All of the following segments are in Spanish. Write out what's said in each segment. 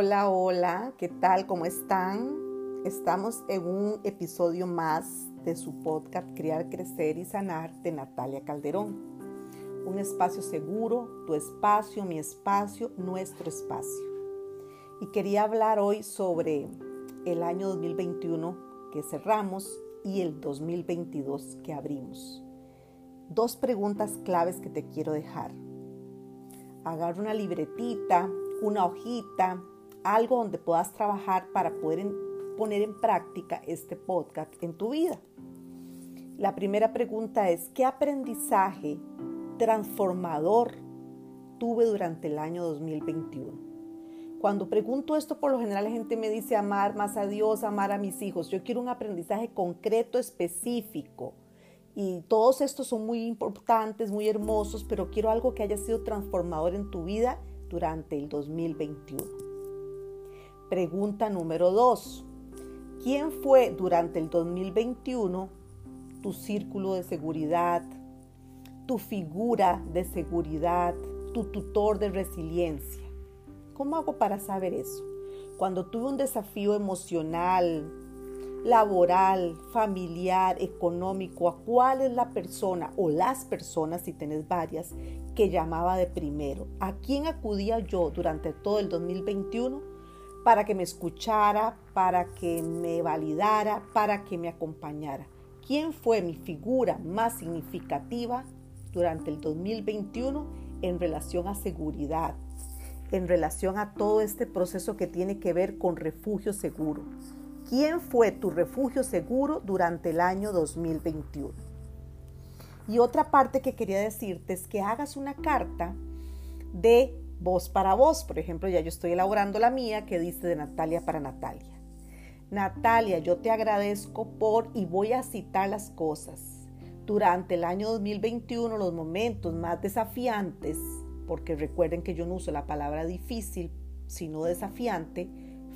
Hola, hola, ¿qué tal? ¿Cómo están? Estamos en un episodio más de su podcast Criar, Crecer y Sanar de Natalia Calderón. Un espacio seguro, tu espacio, mi espacio, nuestro espacio. Y quería hablar hoy sobre el año 2021 que cerramos y el 2022 que abrimos. Dos preguntas claves que te quiero dejar. Agarra una libretita una hojita, algo donde puedas trabajar para poder poner en práctica este podcast en tu vida. La primera pregunta es, ¿qué aprendizaje transformador tuve durante el año 2021? Cuando pregunto esto, por lo general la gente me dice amar más a Dios, amar a mis hijos. Yo quiero un aprendizaje concreto, específico. Y todos estos son muy importantes, muy hermosos, pero quiero algo que haya sido transformador en tu vida durante el 2021. Pregunta número 2. ¿Quién fue durante el 2021 tu círculo de seguridad, tu figura de seguridad, tu tutor de resiliencia? ¿Cómo hago para saber eso? Cuando tuve un desafío emocional, laboral, familiar, económico, a cuál es la persona o las personas, si tenés varias, que llamaba de primero. ¿A quién acudía yo durante todo el 2021 para que me escuchara, para que me validara, para que me acompañara? ¿Quién fue mi figura más significativa durante el 2021 en relación a seguridad, en relación a todo este proceso que tiene que ver con refugio seguro? ¿Quién fue tu refugio seguro durante el año 2021? Y otra parte que quería decirte es que hagas una carta de voz para voz. Por ejemplo, ya yo estoy elaborando la mía que dice de Natalia para Natalia. Natalia, yo te agradezco por y voy a citar las cosas. Durante el año 2021, los momentos más desafiantes, porque recuerden que yo no uso la palabra difícil, sino desafiante,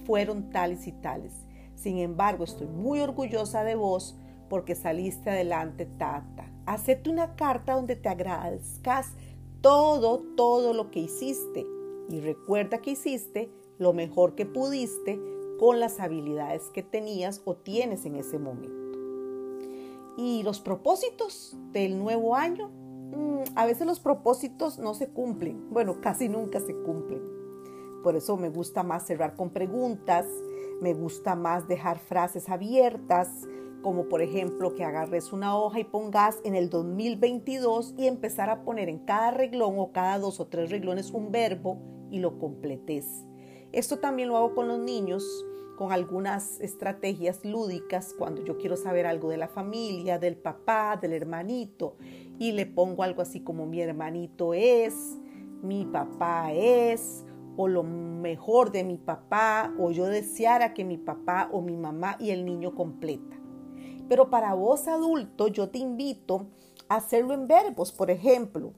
fueron tales y tales. Sin embargo, estoy muy orgullosa de vos porque saliste adelante, Tata. Hacete una carta donde te agradezcas todo, todo lo que hiciste. Y recuerda que hiciste lo mejor que pudiste con las habilidades que tenías o tienes en ese momento. Y los propósitos del nuevo año, mm, a veces los propósitos no se cumplen. Bueno, casi nunca se cumplen. Por eso me gusta más cerrar con preguntas me gusta más dejar frases abiertas, como por ejemplo que agarres una hoja y pongas en el 2022 y empezar a poner en cada reglón o cada dos o tres reglones un verbo y lo completes. Esto también lo hago con los niños, con algunas estrategias lúdicas cuando yo quiero saber algo de la familia, del papá, del hermanito y le pongo algo así como mi hermanito es, mi papá es o lo mejor de mi papá o yo deseara que mi papá o mi mamá y el niño completa. Pero para vos adulto yo te invito a hacerlo en verbos. Por ejemplo,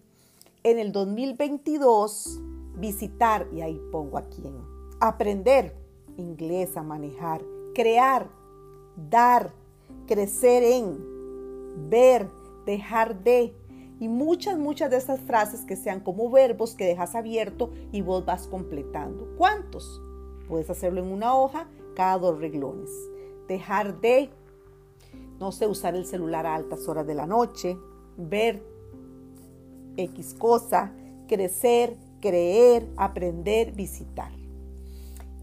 en el 2022 visitar, y ahí pongo aquí en aprender inglés a manejar, crear, dar, crecer en, ver, dejar de, y muchas, muchas de estas frases que sean como verbos que dejas abierto y vos vas completando. ¿Cuántos? Puedes hacerlo en una hoja cada dos reglones. Dejar de, no sé, usar el celular a altas horas de la noche, ver X cosa, crecer, creer, aprender, visitar.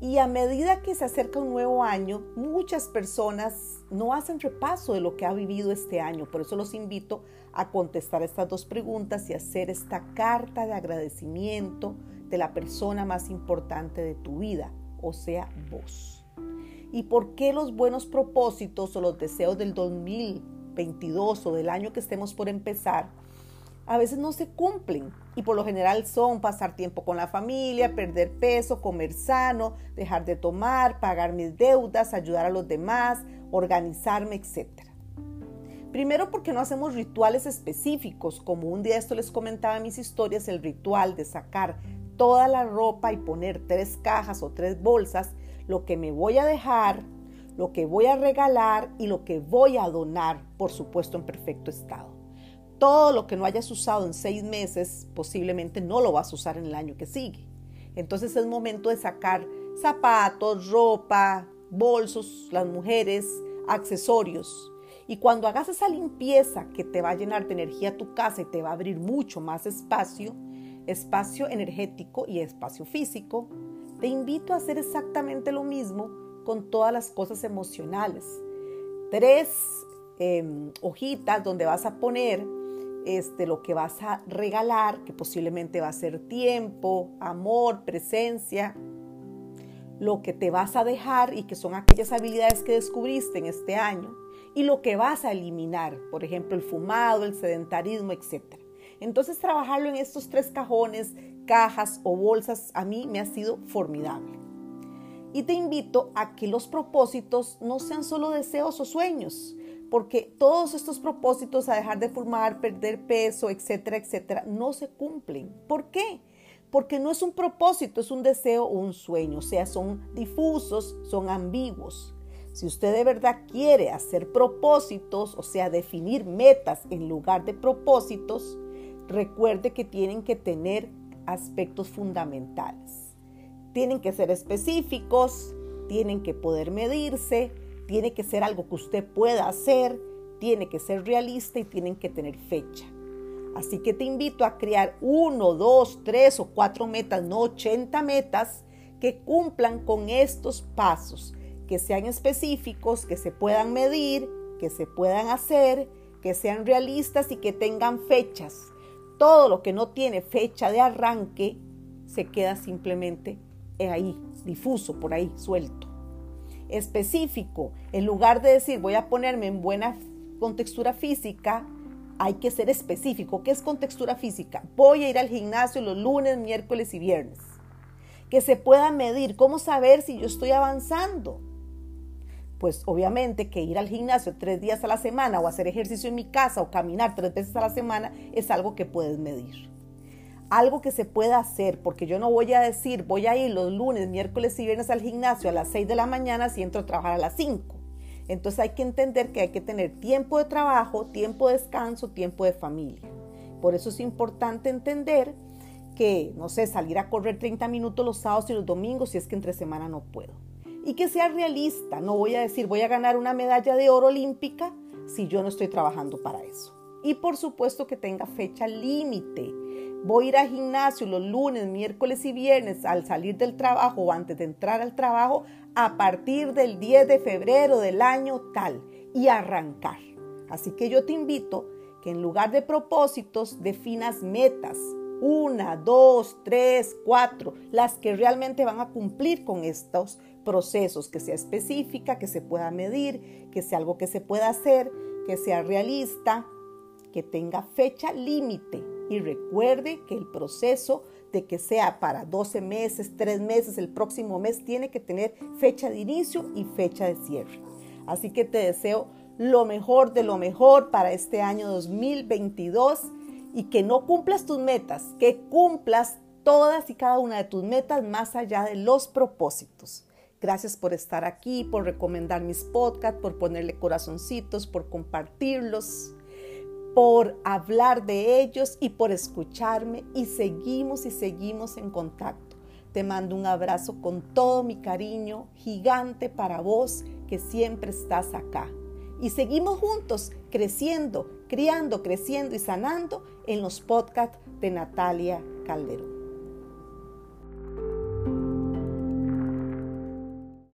Y a medida que se acerca un nuevo año, muchas personas no hacen repaso de lo que ha vivido este año. Por eso los invito a contestar estas dos preguntas y hacer esta carta de agradecimiento de la persona más importante de tu vida, o sea, vos. ¿Y por qué los buenos propósitos o los deseos del 2022 o del año que estemos por empezar a veces no se cumplen y por lo general son pasar tiempo con la familia, perder peso, comer sano, dejar de tomar, pagar mis deudas, ayudar a los demás, organizarme, etc. Primero porque no hacemos rituales específicos, como un día esto les comentaba en mis historias, el ritual de sacar toda la ropa y poner tres cajas o tres bolsas, lo que me voy a dejar, lo que voy a regalar y lo que voy a donar, por supuesto en perfecto estado todo lo que no hayas usado en seis meses posiblemente no lo vas a usar en el año que sigue. Entonces es momento de sacar zapatos, ropa, bolsos, las mujeres, accesorios. Y cuando hagas esa limpieza que te va a llenar de energía tu casa y te va a abrir mucho más espacio, espacio energético y espacio físico, te invito a hacer exactamente lo mismo con todas las cosas emocionales. Tres em, hojitas donde vas a poner este, lo que vas a regalar, que posiblemente va a ser tiempo, amor, presencia, lo que te vas a dejar y que son aquellas habilidades que descubriste en este año y lo que vas a eliminar, por ejemplo, el fumado, el sedentarismo, etc. Entonces trabajarlo en estos tres cajones, cajas o bolsas a mí me ha sido formidable. Y te invito a que los propósitos no sean solo deseos o sueños, porque todos estos propósitos a dejar de fumar, perder peso, etcétera, etcétera, no se cumplen. ¿Por qué? porque no es un propósito, es un deseo o un sueño, o sea, son difusos, son ambiguos. Si usted de verdad quiere hacer propósitos, o sea, definir metas en lugar de propósitos, recuerde que tienen que tener aspectos fundamentales. Tienen que ser específicos, tienen que poder medirse, tiene que ser algo que usted pueda hacer, tiene que ser realista y tienen que tener fecha. Así que te invito a crear uno, dos, tres o cuatro metas, no 80 metas, que cumplan con estos pasos, que sean específicos, que se puedan medir, que se puedan hacer, que sean realistas y que tengan fechas. Todo lo que no tiene fecha de arranque se queda simplemente ahí, difuso, por ahí, suelto. Específico, en lugar de decir voy a ponerme en buena contextura física, hay que ser específico. ¿Qué es contextura física? Voy a ir al gimnasio los lunes, miércoles y viernes. Que se pueda medir. ¿Cómo saber si yo estoy avanzando? Pues obviamente que ir al gimnasio tres días a la semana o hacer ejercicio en mi casa o caminar tres veces a la semana es algo que puedes medir. Algo que se pueda hacer, porque yo no voy a decir voy a ir los lunes, miércoles y viernes al gimnasio a las 6 de la mañana si entro a trabajar a las 5 entonces hay que entender que hay que tener tiempo de trabajo, tiempo de descanso, tiempo de familia. Por eso es importante entender que, no sé, salir a correr 30 minutos los sábados y los domingos si es que entre semana no puedo. Y que sea realista, no voy a decir voy a ganar una medalla de oro olímpica si yo no estoy trabajando para eso. Y por supuesto que tenga fecha límite. Voy a ir al gimnasio los lunes, miércoles y viernes al salir del trabajo o antes de entrar al trabajo a partir del 10 de febrero del año tal y arrancar. Así que yo te invito que en lugar de propósitos definas metas, una, dos, tres, cuatro, las que realmente van a cumplir con estos procesos, que sea específica, que se pueda medir, que sea algo que se pueda hacer, que sea realista, que tenga fecha límite y recuerde que el proceso de que sea para 12 meses, 3 meses, el próximo mes, tiene que tener fecha de inicio y fecha de cierre. Así que te deseo lo mejor de lo mejor para este año 2022 y que no cumplas tus metas, que cumplas todas y cada una de tus metas más allá de los propósitos. Gracias por estar aquí, por recomendar mis podcasts, por ponerle corazoncitos, por compartirlos por hablar de ellos y por escucharme y seguimos y seguimos en contacto. Te mando un abrazo con todo mi cariño gigante para vos que siempre estás acá. Y seguimos juntos creciendo, criando, creciendo y sanando en los podcasts de Natalia Calderón.